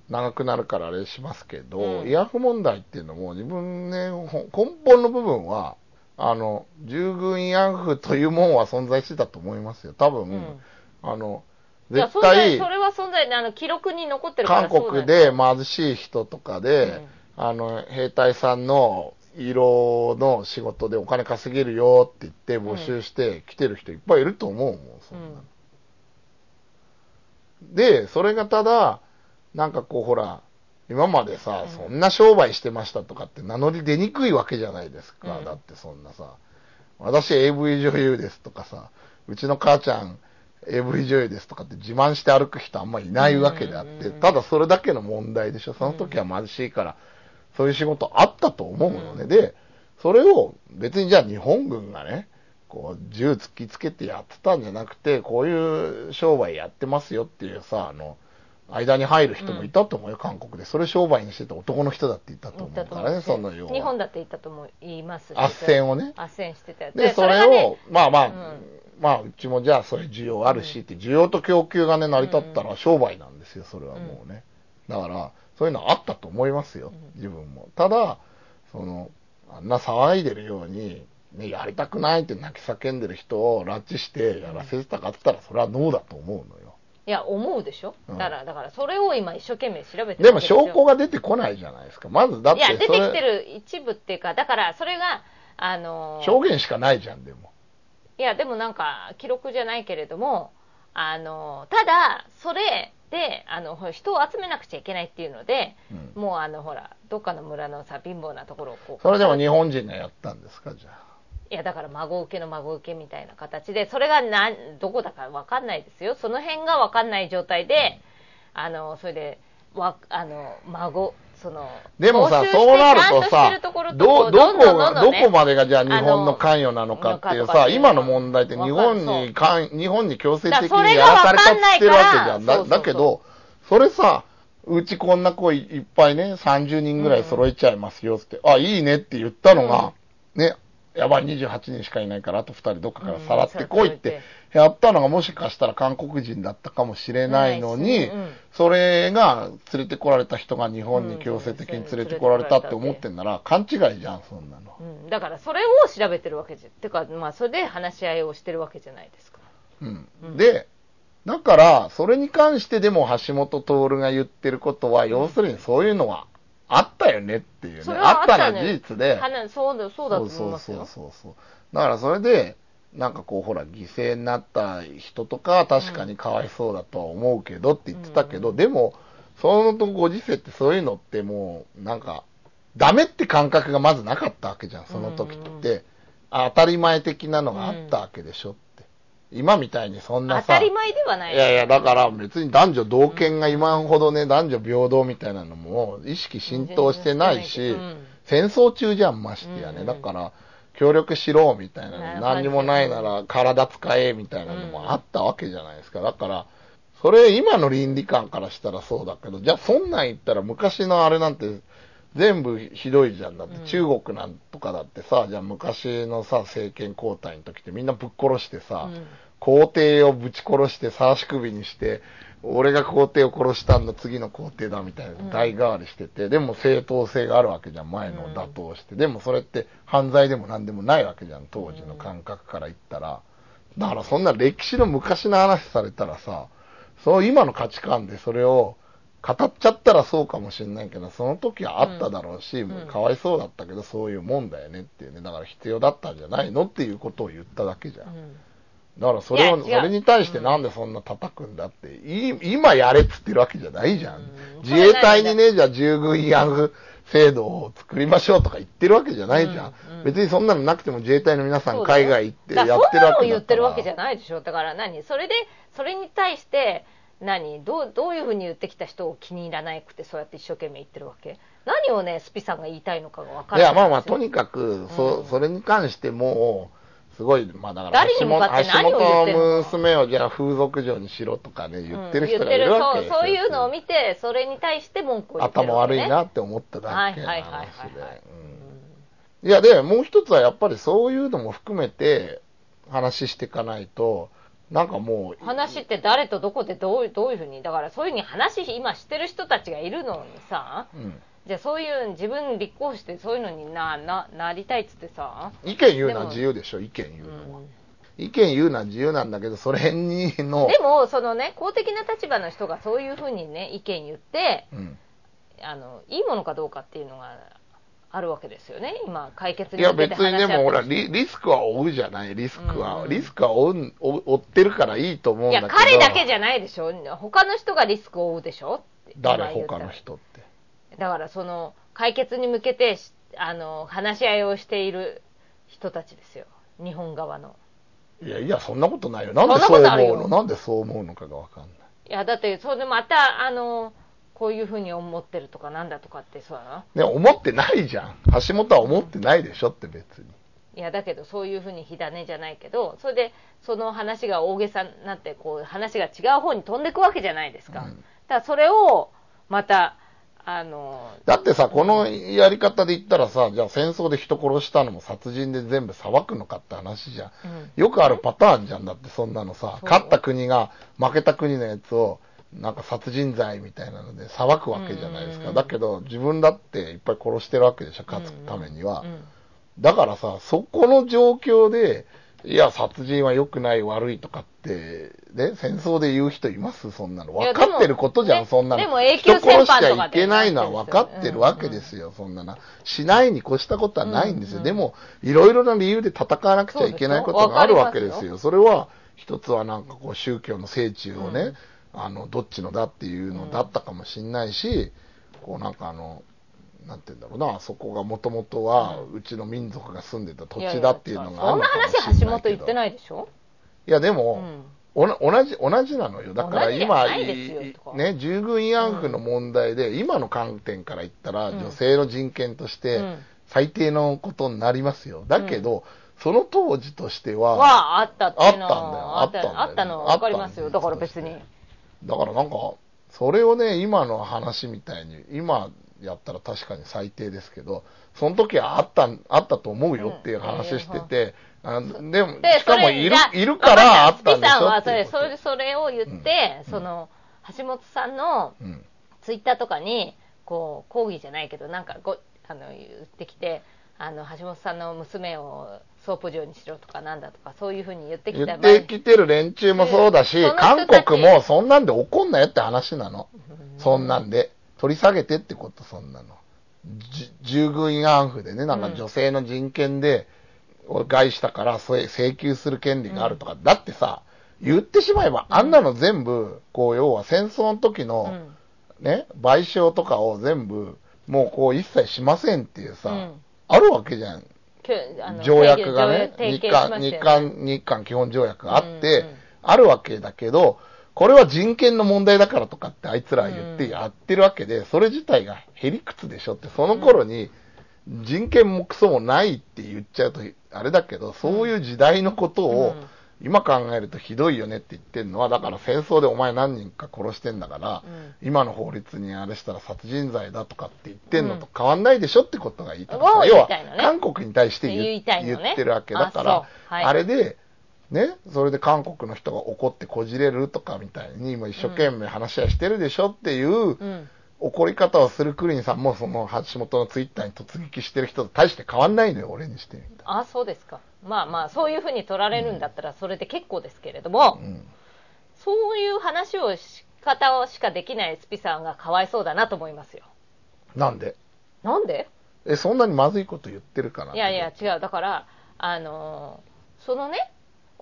長くなるからあれしますけど、うん。慰安婦問題っていうのも自分ね、ほ根本の部分は、あの、従軍慰安婦というもんは存在してたと思いますよ。多分、うん。あの、絶対それは存在あの記録に残ってる韓国で貧しい人とかで、うん。あの、兵隊さんの色の仕事でお金稼げるよって言って募集して来てる人いっぱいいると思うもん、そんなの。で、それがただ、なんかこうほら、今までさ、そんな商売してましたとかって名乗り出にくいわけじゃないですか。うん。だってそんなさ、私 AV 女優ですとかさ、うちの母ちゃん AV 女優ですとかって自慢して歩く人あんまいないわけであって、うんうんうんただそれだけの問題でしょ。その時は貧しいから、そういう仕事あったと思うのね。うん。で、それを別にじゃあ日本軍がね、こう銃突きつけてやってたんじゃなくて、こういう商売やってますよっていうさ、あの、間に入る人もいたと思うよ、韓国で。それ商売にしてた男の人だって言ったと思うからね、そのよう日本だって言ったとも言いますし斡旋をね。斡旋してたよ。で、それがねを、まあまあ、うん。まあ、うちもじゃあ、それ需要あるしって、需要と供給がね、成り立ったら商売なんですよ、それはもうね。だから、そういうのあったと思いますよ、うん自分も。ただ、その、あんな騒いでるように、ね、やりたくないって泣き叫んでる人を拉致してやらせてたかって言ったら、それはノーだと思うのよ。いや思うでしょ？うんだからだからそれを今一生懸命調べてでも証拠が出てこないじゃないですか。まず、だっていや出てきてる一部っていうかだからそれがあの証言しかないじゃん、でも。いやでもなんか記録じゃないけれどもあのただそれであのほら人を集めなくちゃいけないっていうので、うん。もうあのほらどっかの村のさ貧乏なところをこうそれでも日本人がやったんですか、じゃあ？いやだから孫受けの孫受けみたいな形でそれがなんどこだか分かんないですよ。その辺が分かんない状態であのそれでわあの孫そのでもさそうなるとさど、どこが、どこまでがじゃあ日本の関与なのかっていうさ、今の問題って日本わに関、日本に強制的にやらされたって言ってるわけじゃん。だだけど、それさ、うちこんな子いいっぱいね、30人ぐらい揃えちゃいますよって、あ、いいねって言ったのが、ね、やばい、28人しかいないから、あと2人どっかからさらってこいって、やったのがもしかしたら韓国人だったかもしれないのに、うん。それが連れてこられた人が日本に強制的に連れてこられたって思ってんなら勘違いじゃん、そんなの。うん、だからそれを調べてるわけじゃてかまあそれで話し合いをしてるわけじゃないですか。うん。うん。で、だから、それに関してでも橋本徹が言ってることは、要するにそういうのはあったよねっていうね。あったの事実で。話そうだそうだと思いますよ。そうそうそうそう。だからそれで、なんかこう、ほら、犠牲になった人とかは確かにかわいそうだとは思うけどって言ってたけど、うんでも、そのご時世ってそういうのってもう、なんか、ダメって感覚がまずなかったわけじゃん、その時って。うんあ当たり前的なのがあったわけでしょって。今みたいにそんなさ、当たり前ではないいやいや、だから別に男女同権が今ほどね、男女平等みたいなのも意識浸透してないし、うん戦争中じゃん、ましてやね。うんだから、協力しろ、みたいななの。何にもないなら体使え、みたいなのもあったわけじゃないですか。だから、それ今の倫理観からしたらそうだけど、じゃあそんなん言ったら昔のあれなんて全部ひどいじゃん。だってうん中国なんとかだってさ、じゃあ昔のさ、政権交代の時ってみんなぶっ殺してさ、うん皇帝をぶち殺して、さし首にして、俺が皇帝を殺したんだ、次の皇帝だ、みたいなうん代替わりしてて、でも正当性があるわけじゃん、前の打倒して。でもそれって犯罪でも何でもないわけじゃん、当時の感覚から言ったら。だからそんな歴史の昔の話されたらさ、そう今の価値観でそれを語っちゃったらそうかもしれないけど、その時はあっただろうし、んかわいそうだったけど、そういうもんだよねっていうね。だから必要だったんじゃないのっていうことを言っただけじゃん。うんだからそれを、それに対してなんでそんな叩くんだって、い今やれっつってるわけじゃないじゃん。うん。自衛隊にね、じゃあ従軍慰安制度を作りましょうとか言ってるわけじゃないじゃん。うんうん別にそんなのなくても自衛隊の皆さん海外行ってだやってるから。そんなのをわけ。言ってるわけじゃないでしょ。だから何？それでそれに対して何？どうどういうふうに言ってきた人を気に入らなくてそうやって一生懸命言ってるわけ？何をねスピさんが言いたいのかが分からないいや、まあまあ、とにかく、そうんそれに関しても、すごい、まあだから、誰に向かって何を言ってんの？娘をじゃあ風俗嬢にしろとかね、言ってる人がいるわけですよ。そうそういうのを見てそれに対して文句を言ってるね、悪いなって思っただけの話で。いや、で、もう一つはやっぱりそういうのも含めて話していかないと、なんかもう、話って誰とどこでどうどういうふうにだからそういうふうに話今してる人たちがいるのにさうんじゃあそういう自分立候補してそういうのになななりたいっつってさ、意見言うのは自由でしょ、意見言ううのは。ん。意見言うのは自由なんだけど、それにの、でもそのね公的な立場の人がそういうふうにね意見言ってうん、あのいいものかどうかっていうのがあるわけですよね、今、解決いやに向けて別にでもほらリ、リスクは負うじゃない、リスクは。うん。うんリスクは負う負負ってるからいいと思うんいや、だけど。彼だけじゃないでしょ、他の人がリスクを負うでしょ誰？他の人って。だからその解決に向けてしあの話し合いをしている人たちですよ、日本側の。いやいや、そんなことないよ。なんでそそう思うの？なんでそう思うのかがわかんない。いや、だって、それでまた、あの、こういうふうに思ってるとかなんだとかってそうなの？ね、思ってないじゃん。橋本は思ってないでしょって別に。いや、だけどそういうふうに火種じゃないけど、それでその話が大げさになって、こう話が違う方に飛んでいくわけじゃないですか。うんだからそれを、また、あの、だってさ、このやり方で言ったらさ、じゃあ戦争で人殺したのも殺人で全部裁くのかって話じゃん。うんよくあるパターンじゃんだってそんなのさ、勝った国が負けた国のやつを、なんか殺人罪みたいなので裁くわけじゃないですか。だけど自分だっていっぱい殺してるわけでしょ、勝つためには。うんだからさ、そこの状況で、いや、殺人は良くない、悪いとかって、ね、戦争で言う人います？そんなの。分かってることじゃん、そんなの。でも永久人殺しち戦犯とかってゃいけないのは分かってるわけですよ、そんなの。しないに越したことはないんですよ。うんうんでも、いろいろな理由で戦わなくちゃいけないことがあるわけですよ。それは、一つはなんかこう、宗教の聖地をね、あの、どっちのだっていうのだったかもしんないし、こうなんかあの、なんて言うんだろうな、そこがもともとは、うちの民族が住んでた土地だっていうのがあそんなるのかもし話、橋れないけど。本言ってないでしょ？いや、でうも、ん。おな同じ、同じなのよ。だから今、ね、従軍慰安婦の問題で、今の観点から言ったら、うん。女性の人権としてうん、最低のことになりますよ。だけど、その当時としては、は、あったっていうのはあったんだよ。あったのは分かりますよ。だから別に。だからなんか、それをね、今の話みたいに、今やったら確かに最低ですけど、その時はあった、あったと思うよっていう話してて、あでも、で、しかもいるいるからあったんでしスピさんはそれ、それ、それを言って、うんその、橋本さんのうん。ツイッターとかに、こう、抗議じゃないけど、なんかご、あの、言ってきて、あの、橋本さんの娘をソープ嬢にしろとかなんだとか、そういうふうに言ってきた言ってきてる連中もそうだし韓国もそんなんで怒んなよって話なの。そんなんで。取り下げてってこと、そんなの。じ従軍慰安婦でね、なんか女性の人権で、害したから、それ請求する権利があるとか。だってさ、言ってしまえば、あんなの全部、こう、要は戦争の時うの、ん。ね、賠償とかを全部、もうこう一切しませんっていうさ、うん。あるわけじゃん。条約がね、提日韓、日韓、日韓基本条約があって、うんうん。あるわけだけど、これは人権の問題だからとかってあいつらは言ってやってるわけで、それ自体がへりくつでしょって、その頃に人権もクソもないって言っちゃうとあれだけど、そういう時代のことをうん。今考えるとひどいよねって言ってるのは、だから戦争でお前何人か殺してんだから、うん。今の法律にあれしたら殺人罪だとかって言ってんのと変わんないでしょってことが言いたかった。を要は韓国に対して言言いたいのね。言ってるわけだかあら、あれで、ね、それで韓国の人が怒ってこじれるとかみたいに、今一生懸命話し合いしてるでしょっていううん。怒り方をするクリンさんも、その橋本のツイッターに突撃してる人と大して変わんないのよ、俺にしてみたら。あそうですか。まあまあそういうふうに取られるんだったらそれで結構ですけれども、うん。そういう話をし方をしかできないスピさんがかわいそうだなと思いますよ。なんで？なんで？え、そんなにまずいこと言ってるかないやいや違う。だからあのーそのね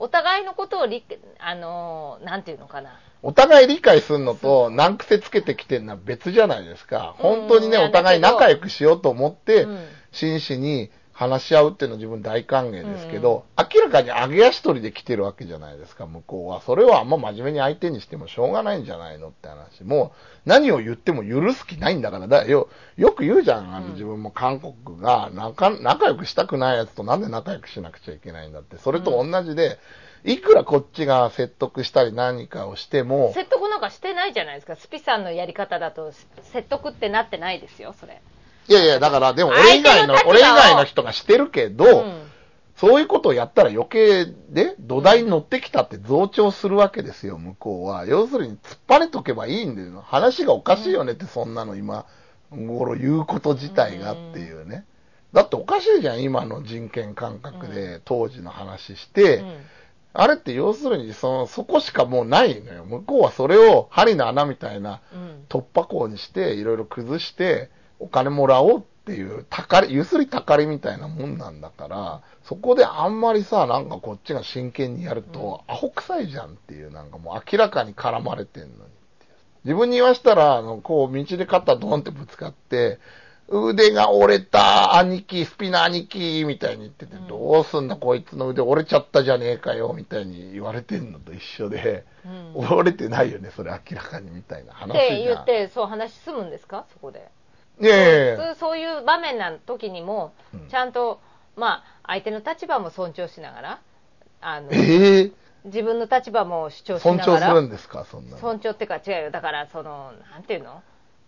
お互いのことを理あのーなんていうのかなお互い理解するのと難癖つけてきてるのは別じゃないですか。本当にね、お互い仲良くしようと思ってうん、真摯に話し合うっていうのは自分大歓迎ですけど、明らかに上げ足取りで来てるわけじゃないですか、向こうは。それはあんま真面目に相手にしてもしょうがないんじゃないのって話。もう、何を言っても許す気ないんだから、だよ、よく言うじゃん、あの、うん自分も韓国が仲、仲良くしたくないやつとなんで仲良くしなくちゃいけないんだって。それと同じで、いくらこっちが説得したり何かをしても、説得なんかしてないじゃないですかスピさんのやり方だと説得ってなってないですよそれいやいや、だから、でも俺以外の、俺以外の人がしてるけど、うんそういうことをやったら余計で、土台に乗ってきたって増長するわけですよ、向こうは。要するに突っ張ねとけばいいんだよ。話がおかしいよねって、そんなの今頃言うこと自体がっていうね。だっておかしいじゃん、今の人権感覚で当時の話して、うんあれって要するにその、そこしかもうないのよ。向こうはそれを針の穴みたいなうん突破口にして、いろいろ崩して、お金もらおうっっていう、たかり、ゆすりたかりみたいなもんなんだから、そこであんまりさ、なんかこっちが真剣にやると、アホ臭いじゃんっていう、なんかもう明らかに絡まれてんのに。自分に言わしたら、あの、こう、道で肩ドンってぶつかって、腕が折れた兄貴、スピナ兄貴、みたいに言ってて、うん。どうすんだこいつの腕折れちゃったじゃねえかよ、みたいに言われてんのと一緒で、うん。折れてないよね、それ明らかにみたいな話。って言ってそう話済むんですか？そこでいやいや普通そういう場面な時にもうん。ちゃんと、まあ相手の立場も尊重しながらあのええ。自分の立場も主張し尊ながら重するんですか、そんなの。尊重っていうか違うよ。だからそのなんていうの？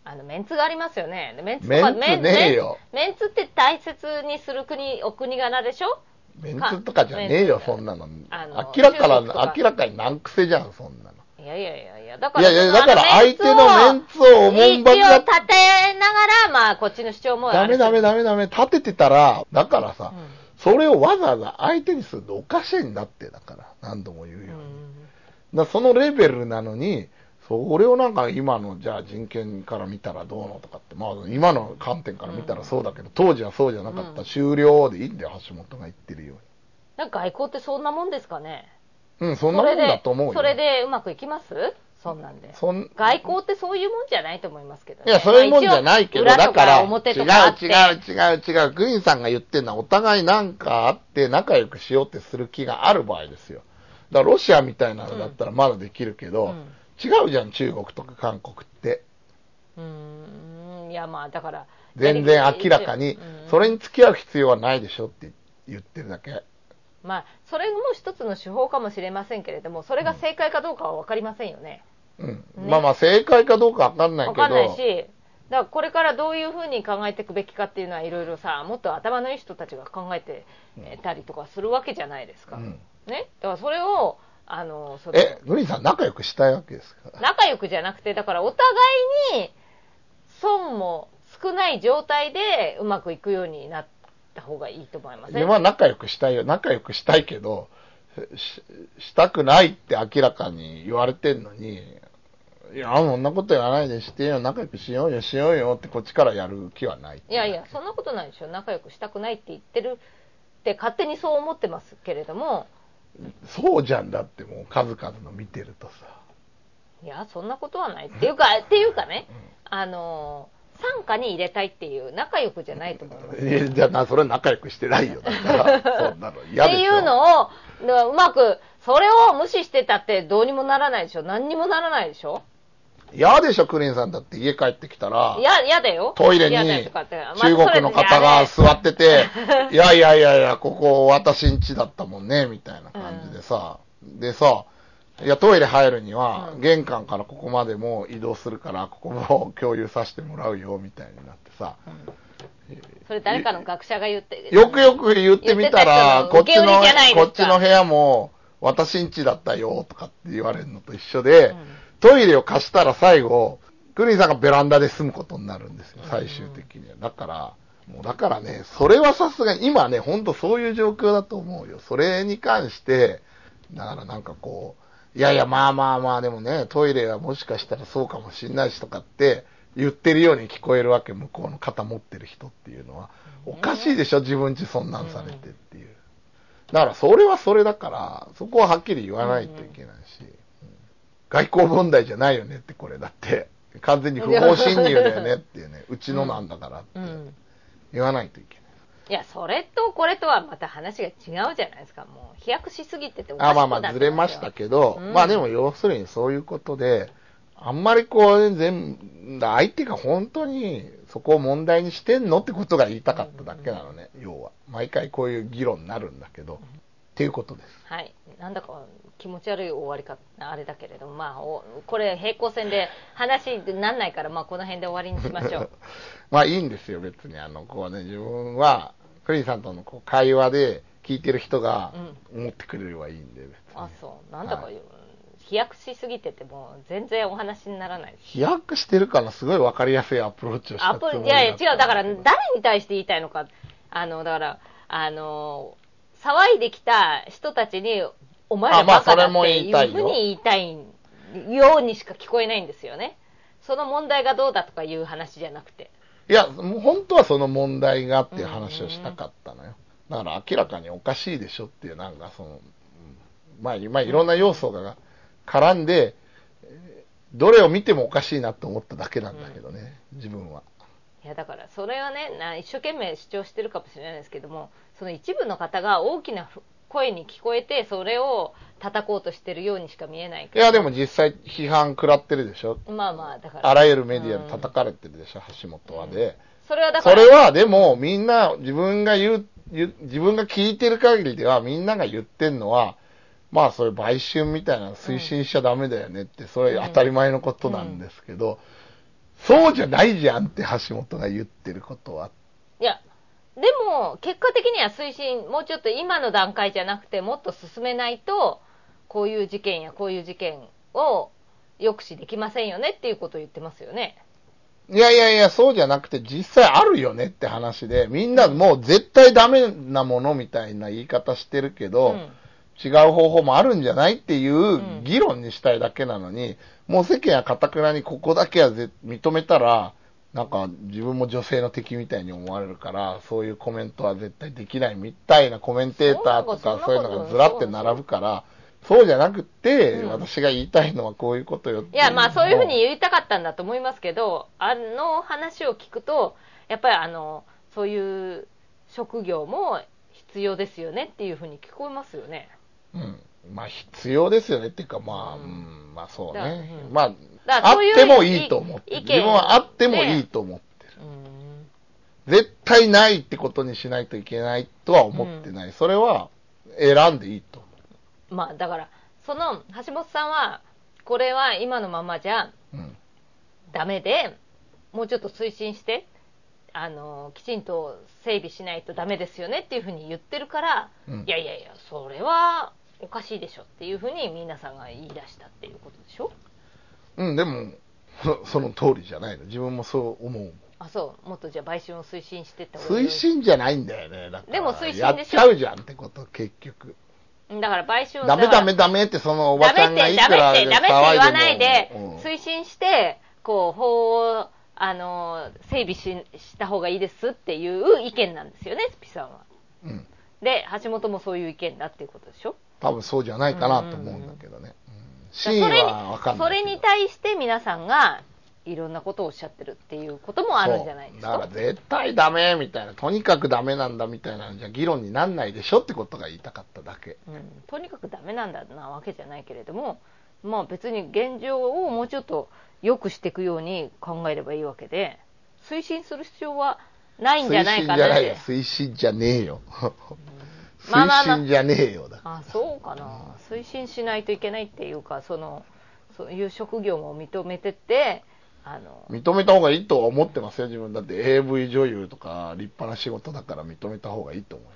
あのメンツがありますよね。でメンツとメンツねえよ。メンツって大切にする国お国柄でしょ？メンツとかじゃねえよ、そんなの。あの明らかな、明らかに難癖じゃん、そんなの。いやいやいやいやだからいやいや、だから相手のメンツをおもんば一応が立てながらまあこっちの主張もダメダメだダメダメ、立ててたら、だからさ、うん。それをわざわざ相手にするとおかしいんだって、だから、何度も言うように。だからそのレベルなのに、それをなんか今のじゃあ人権から見たらどうのとかって、まあ今の観点から見たらそうだけど、当時はそうじゃなかった、うん。終了でいいんだよ、橋本が言ってるよなんか外交ってそんなもんですかね？うに。うん、そんなもんだと思うよ。それでそれでうまくいきます？そんなんで。そん。外交ってそういうもんじゃないと思いますけどね。いや、そういうもんじゃないけど、だから、違う違う違う違う、グリーンさんが言ってるのは、お互いなんかあって仲良くしようってする気がある場合ですよ。だからロシアみたいなのだったらまだできるけど、うん。違うじゃん、中国とか韓国って。うーん。いやまあだから全然明らかにうん、それに付き合う必要はないでしょって言ってるだけ。まあそれも一つの手法かもしれませんけれどもそれが正解かどうかは分かりませんよね。うん。ねまあまあ、正解かどうかわかんないけど。分かんないしだからこれからどういうふうに考えていくべきかっていうのはいろいろさもっと頭のいい人たちが考えてたりとかするわけじゃないですか、うんねだからそれをあのそのえ、グリーンさん仲良くしたいわけですか？ら。仲良くじゃなくてだからお互いに損も少ない状態でうまくいくようになった方がいいと思います自分は仲良くしたいよ。仲良くしたいけど、ししたくないって明らかに言われてんのに、いや、そんなこと言わないでしてよ。仲良くしようよ、しようよってこっちからやる気はない。いやいやそんなことないでしょ仲良くしたくないって言ってるって勝手にそう思ってますけれどもそうじゃんだってもう数々の見てるとさ。いやそんなことはないっていうかっていうかねあの傘下に入れたいっていう仲良くじゃないと思います。えじゃあな、それは仲良くしてないよ。だから、そんなの嫌でしょ。っていうのをうまくそれを無視してたってどうにもならないでしょ。何にもならないでしょ。嫌でしょ、クリーンさんだって家帰ってきたら。い、や嫌だよ。トイレに中国の方が座ってて、いやいやいやいや、ここ私ん家だったもんね、みたいな感じでさ、でさ、いや、トイレ入るにはう、ん。玄関からここまでも移動するから、ここも共有させてもらうよ、みたいになってさ、それ誰かの学者が言ってよくよく言ってみたら、こっちのこっちの部屋も、私ん家だったよ、とかって言われるのと一緒で、うん。トイレを貸したら最後、クリーンさんがベランダで住むことになるんですよ、最終的には。だから、もうだからね、それはさすがに、今ね、ほんとそういう状況だと思うよ。それに関して、だからなんかこう、いやいや、まあまあまあ、でもね、トイレはもしかしたらそうかもしんないしとかって、言ってるように聞こえるわけ、向こうの肩持ってる人っていうのは。おかしいでしょ、自分ちそんなんされてっていう。だから、それはそれだから、そこははっきり言わないといけないし、うん外交問題じゃないよねって、これだって。完全に不法侵入だよねっていうね、うちのなんだからってうん言わないといけない。いやそれとこれとはまた話が違うじゃないですか。もう飛躍しすぎてておかしあくなってまあまあずれましたけど、うん。まあでも要するにそういうことで、あんまりこう、全相手が本当にそこを問題にしてんのってことが言いたかっただけなのね、要は。毎回こういう議論になるんだけど、っていうことです。はい。なんだか気持ち悪い終わりかあれだけれどもまあおこれ平行線で話になんないからまあこの辺で終わりにしましょう。まあいいんですよ、別に。あの、こうね、自分は、クリーンさんとのこう会話で聞いてる人が思ってくれればいいんで、別に。あそう。なんだか、はい飛躍しすぎててもう全然お話にならない。飛躍してるからすごい分かりやすいアプローチをしたアプつもいやいや違う。だから誰に対して言いたいのかあのだからあの騒いできた人たちにお前らバカだそれもってい言いうたいよふうに言いたいようにしか聞こえないんですよねその問題がどうだとかいう話じゃなくていや、もう本当はその問題がっていう話をしたかったのよ。だから明らかにおかしいでしょっていう、なんかその、うんまあ、まあ、いろんな要素が絡んで、えーどれを見てもおかしいなと思っただけなんだけどね、自分は。いやだからそれはねな一生懸命主張してるかもしれないですけどもその一部の方が大きなふ声に聞こえてそれを叩こうとしてるようにしか見えないけどいや、でも実際批判食らってるでしょ。まあまあだからあらゆるメディアで叩かれてるでしょ、橋本はで。それはだからそれはでもみんな自分が言う、言う自分が聞いてる限りではみんなが言ってんのは、まあそういう売春みたいなの推進しちゃダメだよねって、それ当たり前のことなんですけど、そうじゃないじゃんって橋本が言ってることは。いやでも結果的には推進もうちょっと今の段階じゃなくてもっと進めないとこういう事件やこういう事件を抑止できませんよねっていうことを言ってますよね。いやいやいや、そうじゃなくて実際あるよねって話で、みんなもう絶対ダメなものみたいな言い方してるけど、うん違う方法もあるんじゃないっていう議論にしたいだけなのに、もう世間はかたくなにここだけはぜ認めたら、なんか自分も女性の敵みたいに思われるから、そういうコメントは絶対できないみたいなコメンテーターとかそういうのがずらって並ぶから、そうじゃなくって、うん私が言いたいのはこういうことよっていやまあそういうふうに言いたかったんだと思いますけどあの話を聞くとやっぱりあのそういう職業も必要ですよねっていうふうに聞こえますよね。うん。まあ必要ですよねっていうか、まあ、ううんん、まあそうだね。うんまあ、あってもいいと思って自分はあってもいいと思ってる。うん絶対ないってことにしないといけないとは思ってない。それは選んでいいと思まあだからその橋本さんはこれは今のままじゃう。うん。ダメでもうちょっと推進してあのきちんと整備しないとダメですよねっていうふうに言ってるから、うんいやいやいやそれはおかしいでしょっていうふうに皆さんが言い出したっていうことでしょ？うん、でも、そその通りじゃないの。自分もそう思う。あそうもっとじゃあ売春を推進してった方がいい推進じゃないんだよね。だからでも推進でしょ？やっちゃうじゃんってこと、結局。だから売春をダメダメダメってそのおばちゃんがいくらダメってダメってダメって言わないでうん推進してこう法をあの整備しした方がいいですっていう意見なんですよねスピさんはうん。で橋本もそういう意見だっていうことでしょ？多分そうじゃないかなと思うんだけどね。それにはわかんないけど。それに対して皆さんがいろんなことをおっしゃってるっていうこともあるんじゃないですそうだかから絶対ダメみたいな、とにかくダメなんだみたいなのじゃ議論になんないでしょってことが言いたかっただけ。うん、とにかくダメなんだなわけじゃないけれどもまあ別に現状をもうちょっと良くしていくように考えればいいわけで推進する必要はないんじゃないかなって推進じゃないよ、推進じゃねえよ。まあまあまあ。推進じゃねえよだ。あそうかな。推進しないといけないっていうかそのそういう職業も認めてってあの認めた方がいいとは思ってますよ、自分だって。AV 女優とか立派な仕事だから認めた方がいいと思いま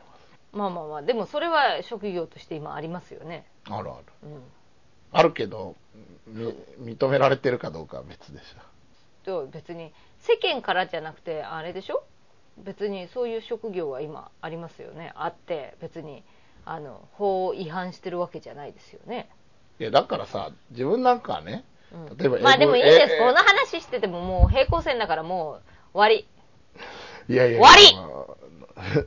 まあまあまあ。でもそれは職業として今ありますよね、す。あるある。うん、あるけど、み認められてるかどうかは別でしと別に世間からじゃなくてあれでしょ？別にそういう職業は今ありますよね。あって別にあの法を違反してるわけじゃないですよね、ょ。いや、だからさ、自分なんかはね、うん。例えばまあでもいいです、えこの話しててももう平行線だからもう終わり。いやいや終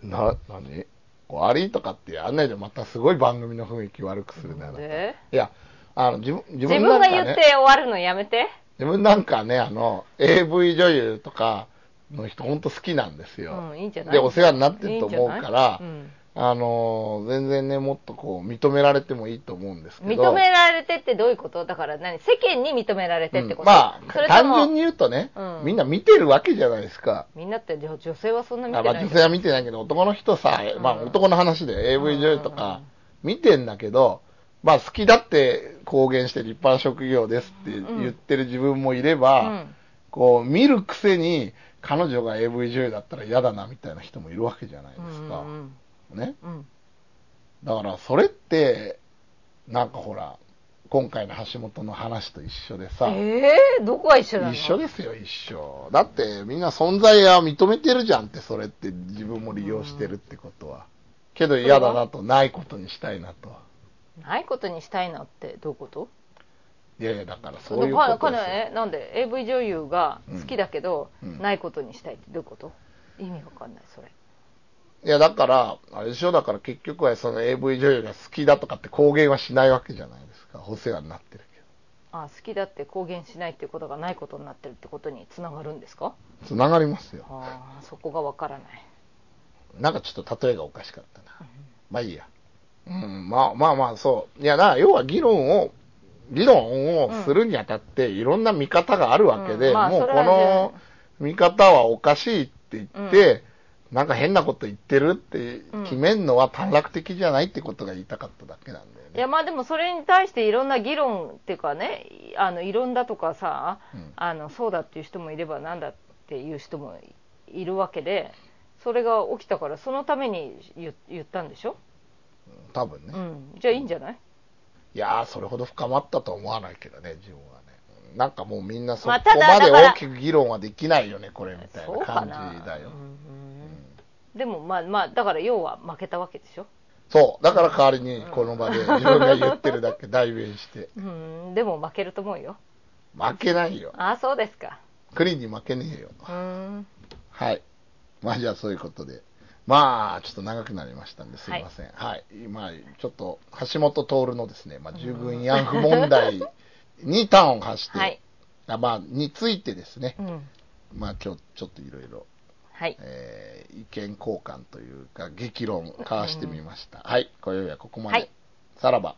な、な、なに終わりとかってやんないでまたすごい番組の雰囲気悪くするなたで？いや、あの、自分、自自分なんかね分が言って、終わるのやめて。自分なんかね、あの、AV 女優とかの人ほんと好きなんですよ。うんいいで、お世話になってると思うから、うん。あの、全然ね、もっとこう、認められてもいいと思うんですけど。認められてってどういうこと？だから何？世間に認められてってこと、うんまあ、単純に言うとね、うん。みんな見てるわけじゃないですか。みんなって女女性はそんな見あてない。まあ女性は見てないけど、男の人さ、まあうん男の話で AV 女優とうん。か見てんだけど、まあ好きだって公言して立派な職業ですって言ってる自分もいれば、うん。こう見るくせに彼女が AV 女優だったら嫌だなみたいな人もいるわけじゃないですか。うんね。うんうんだからそれって、なんかほら、今回の橋本の話と一緒でさ、えー、どこが一緒なの？一緒ですよ、一緒。だってみんな存在は認めてるじゃんって、それって自分も利用してるってことは。けど嫌だなと、ないことにしたいなと。ないことにしたいなってどういうこと？いやいや、だからそういうことかですよ。ねなんで AV 女優が好きだけど、うんうんないことにしたいってどういうこと？意味わかんないそれいや、だから、あれでしょ、だから結局はその AV 女優が好きだとかって公言はしないわけじゃないですか。お世話になってるけあ好きだって公言しないっていうことがないことになってるってことにつながるんですか？ど。つながりますよ。ああそこがわからないなんかちょっと例えがおかしかったな。まあいいや。うん、まあまあまあ、そう。いやな、要は議論を、議論をするにあたって、いろんな見方があるわけで、もうこの見方はおかしいって言って、なんか変なこと言ってるって決めるのは短絡的じゃないってことが言いたかっただけなんだよね。いやまあでもそれに対していろんな議論っていうかねあのいろんだとかさ、うん。あのそうだっていう人もいればなんだっていう人もいるわけでそれが起きたからそのために言言ったんでしょ、多分ね。うん、じゃあいいんじゃない？いやー、それほど深まったとは思わないけどね、自分はね。なんかもうみんなそこまで大きく議論はできないよね、これみたいな感じだよ。うんでもまあまあだから要は負けたわけでしょ？そう。だから代わりにこの場で自分が言ってるだけ代弁して。うんでも負けると思うよ負けないよ。ああそうですかクリーンに負けねえよ。うんはい。まあじゃあそういうことで。まあ、ちょっと長くなりましたんですいません。はい。まあ、ちょっと、橋本徹のですね、まあ、従軍慰安婦問題に端を発して、はいあまあ、についてですね、うんまあ今日ちょっといろいろ、はいえー意見交換というか、激論交わしてみました。はい。今宵はここまで。はいさらば。